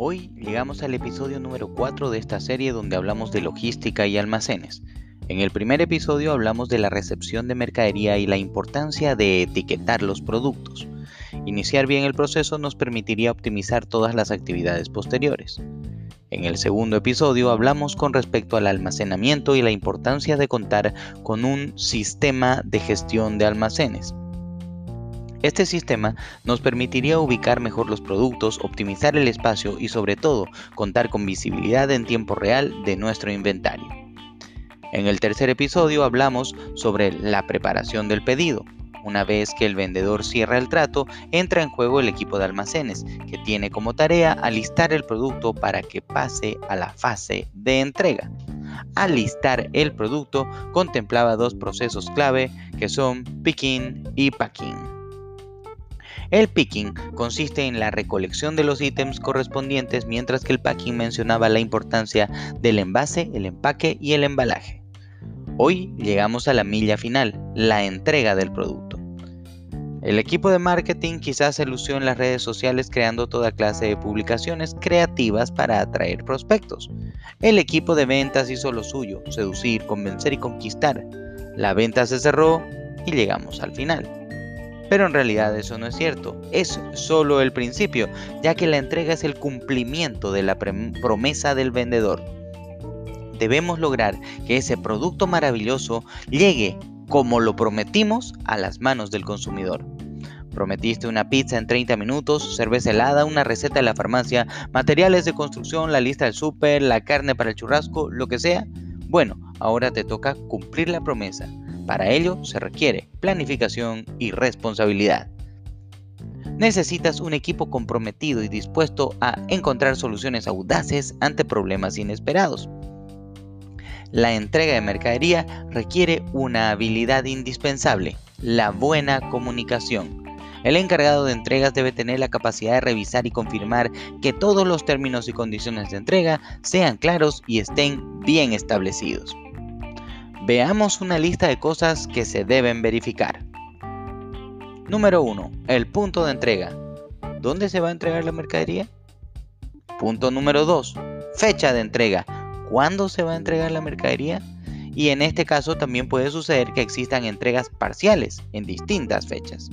Hoy llegamos al episodio número 4 de esta serie donde hablamos de logística y almacenes. En el primer episodio hablamos de la recepción de mercadería y la importancia de etiquetar los productos. Iniciar bien el proceso nos permitiría optimizar todas las actividades posteriores. En el segundo episodio hablamos con respecto al almacenamiento y la importancia de contar con un sistema de gestión de almacenes. Este sistema nos permitiría ubicar mejor los productos, optimizar el espacio y sobre todo contar con visibilidad en tiempo real de nuestro inventario. En el tercer episodio hablamos sobre la preparación del pedido. Una vez que el vendedor cierra el trato, entra en juego el equipo de almacenes, que tiene como tarea alistar el producto para que pase a la fase de entrega. Alistar el producto contemplaba dos procesos clave que son picking y packing. El picking consiste en la recolección de los ítems correspondientes, mientras que el packing mencionaba la importancia del envase, el empaque y el embalaje. Hoy llegamos a la milla final, la entrega del producto. El equipo de marketing quizás se lució en las redes sociales creando toda clase de publicaciones creativas para atraer prospectos. El equipo de ventas hizo lo suyo, seducir, convencer y conquistar. La venta se cerró y llegamos al final. Pero en realidad eso no es cierto, es solo el principio, ya que la entrega es el cumplimiento de la promesa del vendedor. Debemos lograr que ese producto maravilloso llegue como lo prometimos a las manos del consumidor. Prometiste una pizza en 30 minutos, cerveza helada, una receta de la farmacia, materiales de construcción, la lista del súper, la carne para el churrasco, lo que sea. Bueno, ahora te toca cumplir la promesa. Para ello se requiere planificación y responsabilidad. Necesitas un equipo comprometido y dispuesto a encontrar soluciones audaces ante problemas inesperados. La entrega de mercadería requiere una habilidad indispensable, la buena comunicación. El encargado de entregas debe tener la capacidad de revisar y confirmar que todos los términos y condiciones de entrega sean claros y estén bien establecidos. Veamos una lista de cosas que se deben verificar. Número 1. El punto de entrega. ¿Dónde se va a entregar la mercadería? Punto número 2. Fecha de entrega. ¿Cuándo se va a entregar la mercadería? Y en este caso también puede suceder que existan entregas parciales en distintas fechas.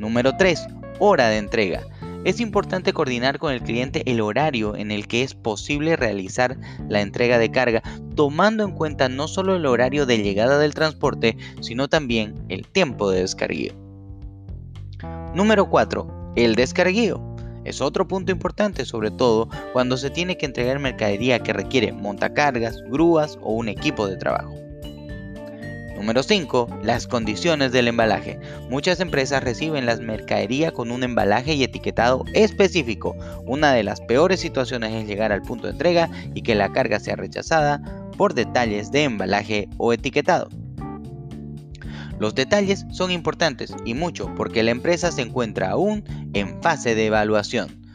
Número 3. Hora de entrega. Es importante coordinar con el cliente el horario en el que es posible realizar la entrega de carga, tomando en cuenta no solo el horario de llegada del transporte, sino también el tiempo de descarguío. Número 4. El descarguío. Es otro punto importante, sobre todo cuando se tiene que entregar mercadería que requiere montacargas, grúas o un equipo de trabajo. Número 5. Las condiciones del embalaje. Muchas empresas reciben las mercadería con un embalaje y etiquetado específico. Una de las peores situaciones es llegar al punto de entrega y que la carga sea rechazada por detalles de embalaje o etiquetado. Los detalles son importantes y mucho porque la empresa se encuentra aún en fase de evaluación.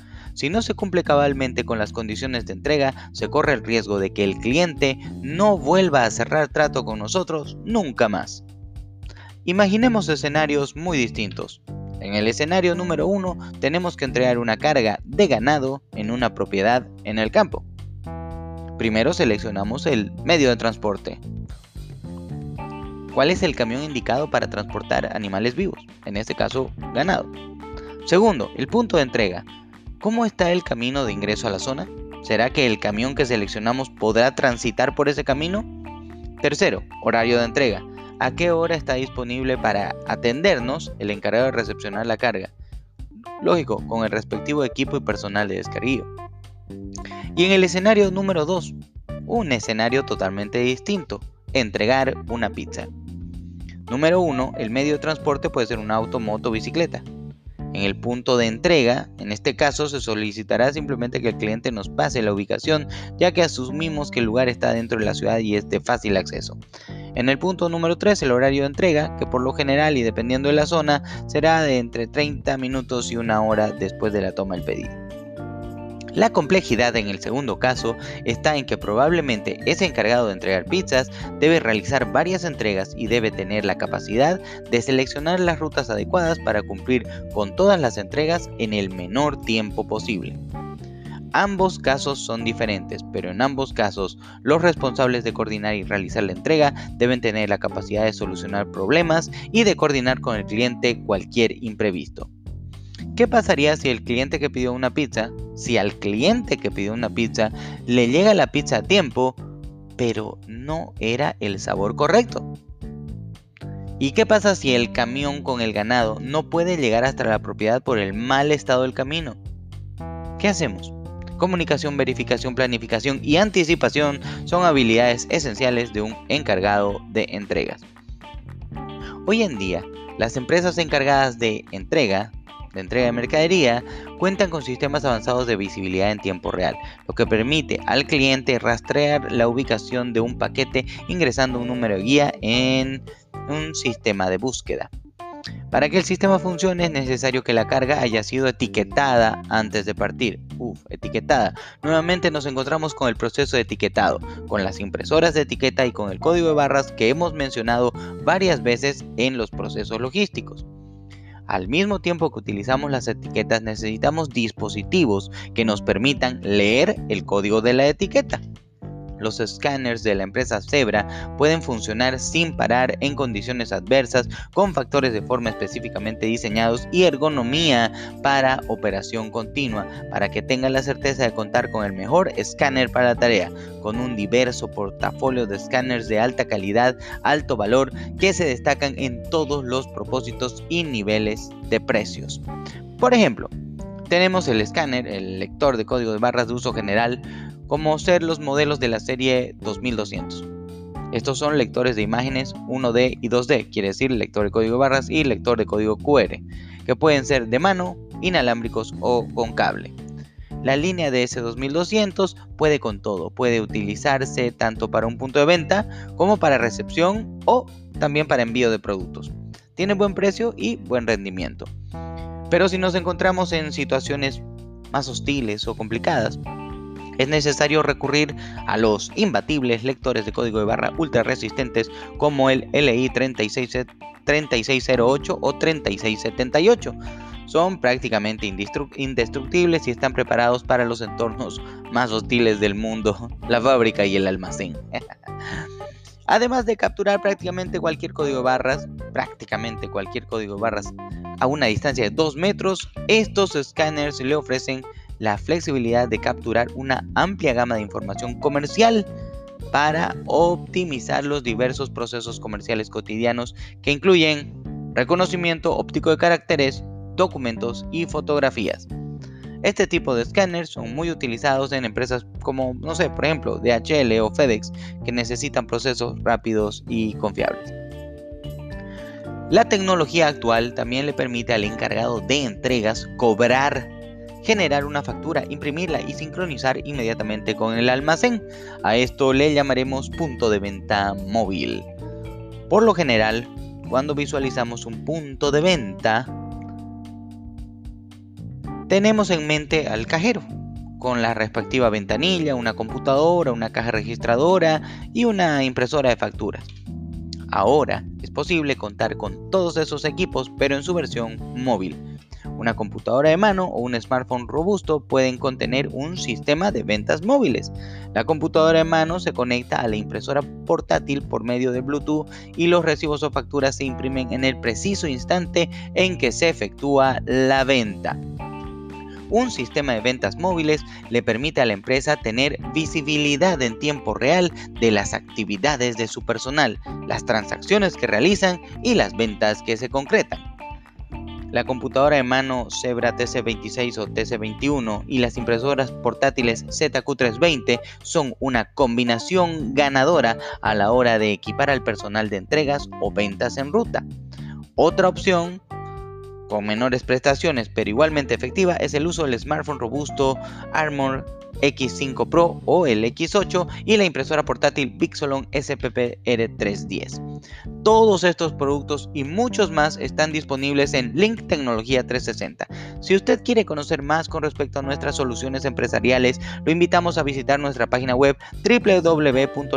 Si no se cumple cabalmente con las condiciones de entrega, se corre el riesgo de que el cliente no vuelva a cerrar trato con nosotros nunca más. Imaginemos escenarios muy distintos. En el escenario número 1 tenemos que entregar una carga de ganado en una propiedad en el campo. Primero seleccionamos el medio de transporte. ¿Cuál es el camión indicado para transportar animales vivos? En este caso, ganado. Segundo, el punto de entrega. ¿Cómo está el camino de ingreso a la zona? ¿Será que el camión que seleccionamos podrá transitar por ese camino? Tercero, horario de entrega. ¿A qué hora está disponible para atendernos el encargado de recepcionar la carga? Lógico, con el respectivo equipo y personal de descarguillo. Y en el escenario número 2, un escenario totalmente distinto, entregar una pizza. Número 1, el medio de transporte puede ser un auto, moto, bicicleta. En el punto de entrega, en este caso se solicitará simplemente que el cliente nos pase la ubicación, ya que asumimos que el lugar está dentro de la ciudad y es de fácil acceso. En el punto número 3, el horario de entrega, que por lo general y dependiendo de la zona, será de entre 30 minutos y una hora después de la toma del pedido. La complejidad en el segundo caso está en que probablemente ese encargado de entregar pizzas debe realizar varias entregas y debe tener la capacidad de seleccionar las rutas adecuadas para cumplir con todas las entregas en el menor tiempo posible. Ambos casos son diferentes, pero en ambos casos los responsables de coordinar y realizar la entrega deben tener la capacidad de solucionar problemas y de coordinar con el cliente cualquier imprevisto. ¿Qué pasaría si el cliente que pidió una pizza, si al cliente que pidió una pizza le llega la pizza a tiempo, pero no era el sabor correcto? ¿Y qué pasa si el camión con el ganado no puede llegar hasta la propiedad por el mal estado del camino? ¿Qué hacemos? Comunicación, verificación, planificación y anticipación son habilidades esenciales de un encargado de entregas. Hoy en día, las empresas encargadas de entrega, de entrega de mercadería, cuentan con sistemas avanzados de visibilidad en tiempo real, lo que permite al cliente rastrear la ubicación de un paquete ingresando un número de guía en un sistema de búsqueda. Para que el sistema funcione es necesario que la carga haya sido etiquetada antes de partir. Uf, etiquetada. Nuevamente nos encontramos con el proceso de etiquetado, con las impresoras de etiqueta y con el código de barras que hemos mencionado varias veces en los procesos logísticos. Al mismo tiempo que utilizamos las etiquetas necesitamos dispositivos que nos permitan leer el código de la etiqueta. Los escáneres de la empresa Zebra pueden funcionar sin parar en condiciones adversas con factores de forma específicamente diseñados y ergonomía para operación continua para que tengan la certeza de contar con el mejor escáner para la tarea, con un diverso portafolio de escáneres de alta calidad, alto valor que se destacan en todos los propósitos y niveles de precios. Por ejemplo, tenemos el escáner, el lector de código de barras de uso general, como ser los modelos de la serie 2200. Estos son lectores de imágenes 1D y 2D, quiere decir lector de código de barras y lector de código QR, que pueden ser de mano, inalámbricos o con cable. La línea de S2200 puede con todo, puede utilizarse tanto para un punto de venta como para recepción o también para envío de productos. Tiene buen precio y buen rendimiento. Pero si nos encontramos en situaciones más hostiles o complicadas, es necesario recurrir a los imbatibles lectores de código de barra ultra resistentes como el LI 3608 o 3678. Son prácticamente indestructibles y están preparados para los entornos más hostiles del mundo, la fábrica y el almacén. Además de capturar prácticamente cualquier código barras, prácticamente cualquier código barras a una distancia de 2 metros, estos escáneres le ofrecen la flexibilidad de capturar una amplia gama de información comercial para optimizar los diversos procesos comerciales cotidianos que incluyen reconocimiento óptico de caracteres, documentos y fotografías. Este tipo de escáneres son muy utilizados en empresas como, no sé, por ejemplo, DHL o FedEx, que necesitan procesos rápidos y confiables. La tecnología actual también le permite al encargado de entregas cobrar generar una factura, imprimirla y sincronizar inmediatamente con el almacén. A esto le llamaremos punto de venta móvil. Por lo general, cuando visualizamos un punto de venta, tenemos en mente al cajero, con la respectiva ventanilla, una computadora, una caja registradora y una impresora de facturas. Ahora es posible contar con todos esos equipos, pero en su versión móvil una computadora de mano o un smartphone robusto pueden contener un sistema de ventas móviles. La computadora de mano se conecta a la impresora portátil por medio de Bluetooth y los recibos o facturas se imprimen en el preciso instante en que se efectúa la venta. Un sistema de ventas móviles le permite a la empresa tener visibilidad en tiempo real de las actividades de su personal, las transacciones que realizan y las ventas que se concretan. La computadora de mano Zebra TC26 o TC21 y las impresoras portátiles ZQ320 son una combinación ganadora a la hora de equipar al personal de entregas o ventas en ruta. Otra opción con menores prestaciones pero igualmente efectiva es el uso del smartphone robusto Armor X5 Pro o el X8 y la impresora portátil Pixelon SPP R310. Todos estos productos y muchos más están disponibles en Link Tecnología 360. Si usted quiere conocer más con respecto a nuestras soluciones empresariales, lo invitamos a visitar nuestra página web www.link.com.bo.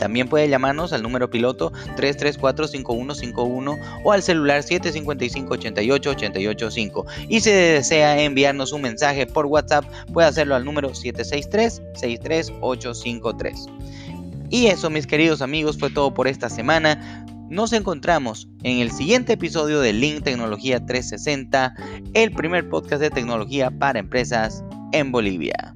También puede llamarnos al número piloto 334-5151 o al celular 755-88-885. Y si desea enviarnos un mensaje por WhatsApp, puede hacerlo al número 763-63853. Y eso, mis queridos amigos, fue todo por esta semana. Nos encontramos en el siguiente episodio de Link Tecnología 360, el primer podcast de tecnología para empresas en Bolivia.